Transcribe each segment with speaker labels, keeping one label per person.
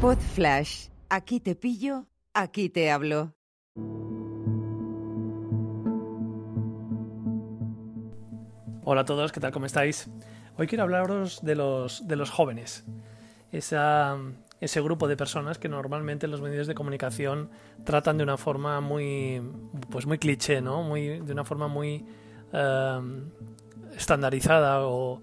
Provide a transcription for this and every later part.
Speaker 1: Pod Flash. Aquí te pillo, aquí te hablo.
Speaker 2: Hola a todos, ¿qué tal? ¿Cómo estáis? Hoy quiero hablaros de los, de los jóvenes. Ese grupo de personas que normalmente los medios de comunicación tratan de una forma muy, pues muy cliché, ¿no? Muy, de una forma muy eh, estandarizada o,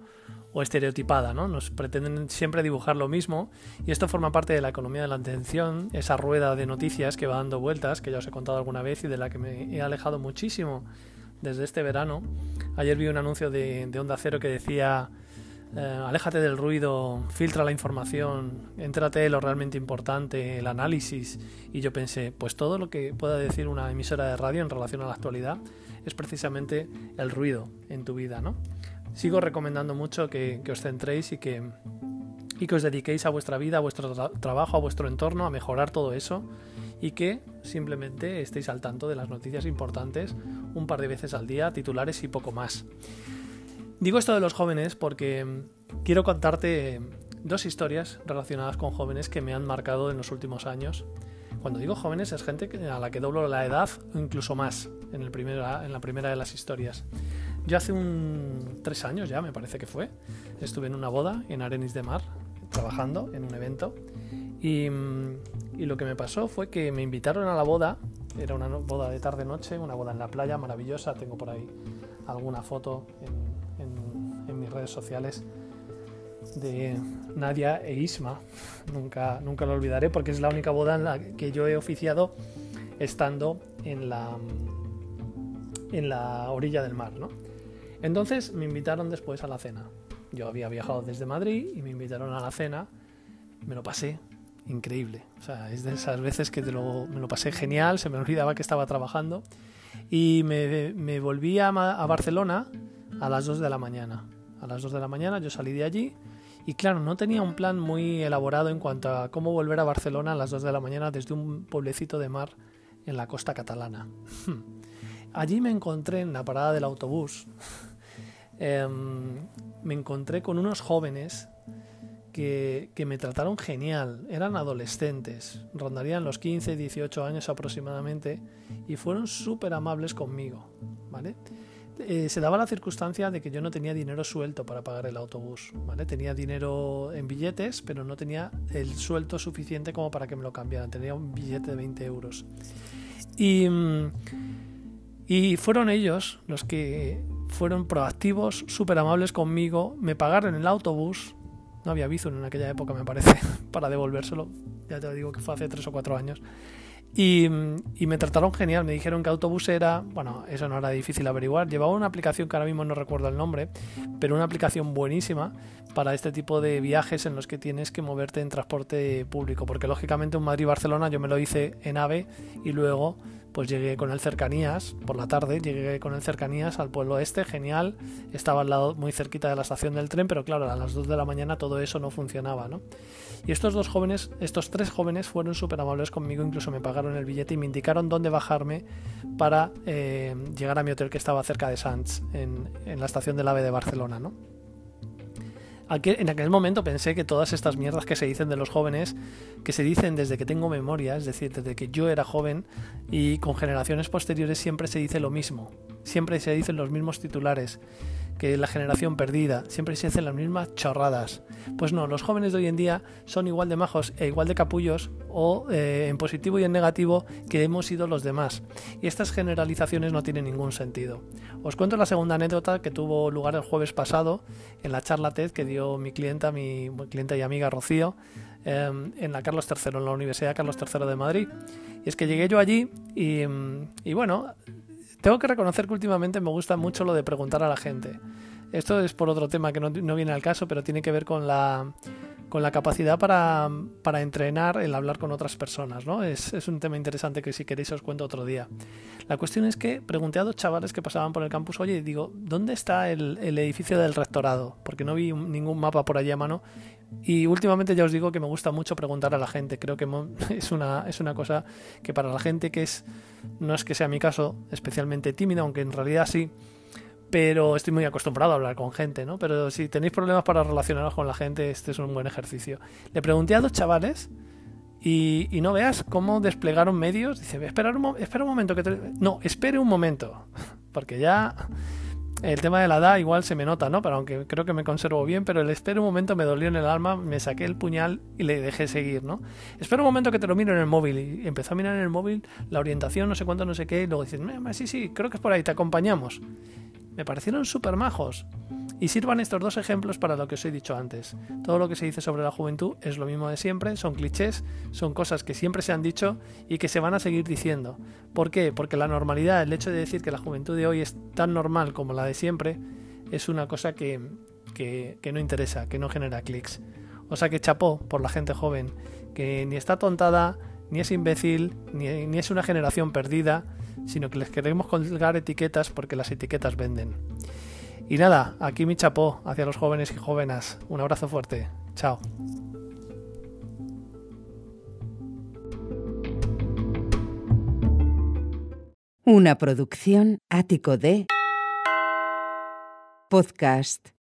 Speaker 2: o estereotipada, ¿no? Nos pretenden siempre dibujar lo mismo y esto forma parte de la economía de la atención, esa rueda de noticias que va dando vueltas, que ya os he contado alguna vez y de la que me he alejado muchísimo desde este verano. Ayer vi un anuncio de, Onda Cero que decía eh, aléjate del ruido, filtra la información, entrate en lo realmente importante, el análisis. Y yo pensé, pues todo lo que pueda decir una emisora de radio en relación a la actualidad es precisamente el ruido en tu vida, ¿no? Sigo recomendando mucho que, os centréis y que, y que os dediquéis a vuestra vida, a vuestro trabajo, a vuestro entorno, a mejorar todo eso y que simplemente estéis al tanto de las noticias importantes un par de veces al día, titulares y poco más. Digo esto de los jóvenes porque quiero contarte dos historias relacionadas con jóvenes que me han marcado en los últimos años. Cuando digo jóvenes es gente a la que doblo la edad o incluso más en, el en la primera de las historias. Yo hace un tres años ya, me parece que fue, estuve en una boda en Arenis de Mar, trabajando en un evento. Y, lo que me pasó fue que me invitaron a la boda, era una boda de tarde-noche, una boda en la playa maravillosa, tengo por ahí alguna foto en, en mis redes sociales de Nadia e Isma. Nunca, nunca lo olvidaré porque es la única boda en la que yo he oficiado estando en la, en la orilla del mar. ¿no? Entonces me invitaron después a la cena. Yo había viajado desde Madrid y me invitaron a la cena. Me lo pasé increíble. O sea, es de esas veces que me lo pasé genial, se me olvidaba que estaba trabajando. Y me, volví a, a, Barcelona a las 2 de la mañana. A las 2 de la mañana yo salí de allí y claro, no tenía un plan muy elaborado en cuanto a cómo volver a Barcelona a las 2 de la mañana desde un pueblecito de mar en la costa catalana. Allí me encontré en la parada del autobús Em, me encontré con unos jóvenes que, me trataron genial. Eran adolescentes, rondarían los 15, 18 años aproximadamente, y fueron súper amables conmigo. ¿vale? Eh, se daba la circunstancia de que yo no tenía dinero suelto para pagar el autobús. ¿vale? Tenía dinero en billetes, pero no tenía el suelto suficiente como para que me lo cambiaran. Tenía un billete de 20 euros. Y, y fueron ellos los que fueron proactivos, súper amables conmigo, me pagaron el autobús, no había Bizum en aquella época me parece, para devolvérselo, ya te digo que fue hace tres o cuatro años, y, me trataron genial, me dijeron que autobús era, bueno, eso no era difícil averiguar, llevaba una aplicación que ahora mismo no recuerdo el nombre, pero una aplicación buenísima para este tipo de viajes en los que tienes que moverte en transporte público, porque lógicamente un Madrid-Barcelona yo me lo hice en AVE y luego pues llegué con el cercanías, por la tarde llegué con el cercanías al pueblo este, genial, estaba al lado muy cerquita de la estación del tren, pero claro, a las 2 de la mañana todo eso no funcionaba, ¿no? Y estos dos jóvenes, estos tres jóvenes fueron súper amables conmigo, incluso me pagaron el billete y me indicaron dónde bajarme para eh, llegar a mi hotel que estaba cerca de Sants, en, en la estación del AVE de Barcelona, ¿no? En aquel momento pensé que todas estas mierdas que se dicen de los jóvenes, que se dicen desde que tengo memoria, es decir, desde que yo era joven y con generaciones posteriores siempre se dice lo mismo, siempre se dicen los mismos titulares que la generación perdida, siempre se hacen las mismas chorradas. Pues no, los jóvenes de hoy en día son igual de majos e igual de capullos, o eh, en positivo y en negativo, que hemos sido los demás. Y estas generalizaciones no tienen ningún sentido. Os cuento la segunda anécdota que tuvo lugar el jueves pasado en la charla TED que dio mi clienta, mi clienta y amiga Rocío, em, en la Carlos III, en la Universidad Carlos III de Madrid. Y es que llegué yo allí y, y bueno, tengo que reconocer que últimamente me gusta mucho lo de preguntar a la gente. Esto es por otro tema que no, viene al caso, pero tiene que ver con la, con la capacidad para, para, entrenar el hablar con otras personas. ¿no? Es, es, un tema interesante que si queréis os cuento otro día. La cuestión es que pregunté a dos chavales que pasaban por el campus, oye, digo, ¿dónde está el, el edificio del rectorado? Porque no vi ningún mapa por allí a mano. Y últimamente ya os digo que me gusta mucho preguntar a la gente. Creo que es una, es una cosa que para la gente que es no es que sea mi caso especialmente tímido, aunque en realidad sí, pero estoy muy acostumbrado a hablar con gente, ¿no? Pero si tenéis problemas para relacionaros con la gente, este es un buen ejercicio. Le pregunté a dos chavales Y, no veas cómo desplegaron medios. Dice, espera un, espera un momento que No, espere un momento. Porque ya el tema de la edad igual se me nota, ¿no? Pero aunque creo que me conservo bien, pero el espero un momento me dolió en el alma, me saqué el puñal y le dejé seguir, ¿no? Espero un momento que te lo miro en el móvil. Y empezó a mirar en el móvil la orientación, no sé cuánto, no sé qué, y luego dices, sí, sí, creo que es por ahí, te acompañamos. Me parecieron súper majos. Y sirvan estos dos ejemplos para lo que os he dicho antes. Todo lo que se dice sobre la juventud es lo mismo de siempre, son clichés, son cosas que siempre se han dicho y que se van a seguir diciendo. ¿Por qué? Porque la normalidad, el hecho de decir que la juventud de hoy es tan normal como la de siempre, es una cosa que, que, no interesa, que no genera clics. O sea que chapó por la gente joven, que ni está tontada, ni es imbécil, ni, ni es una generación perdida, sino que les queremos colgar etiquetas porque las etiquetas venden. Y nada, aquí mi chapó hacia los jóvenes y jóvenes. Un abrazo fuerte. Chao.
Speaker 1: Una producción ático de podcast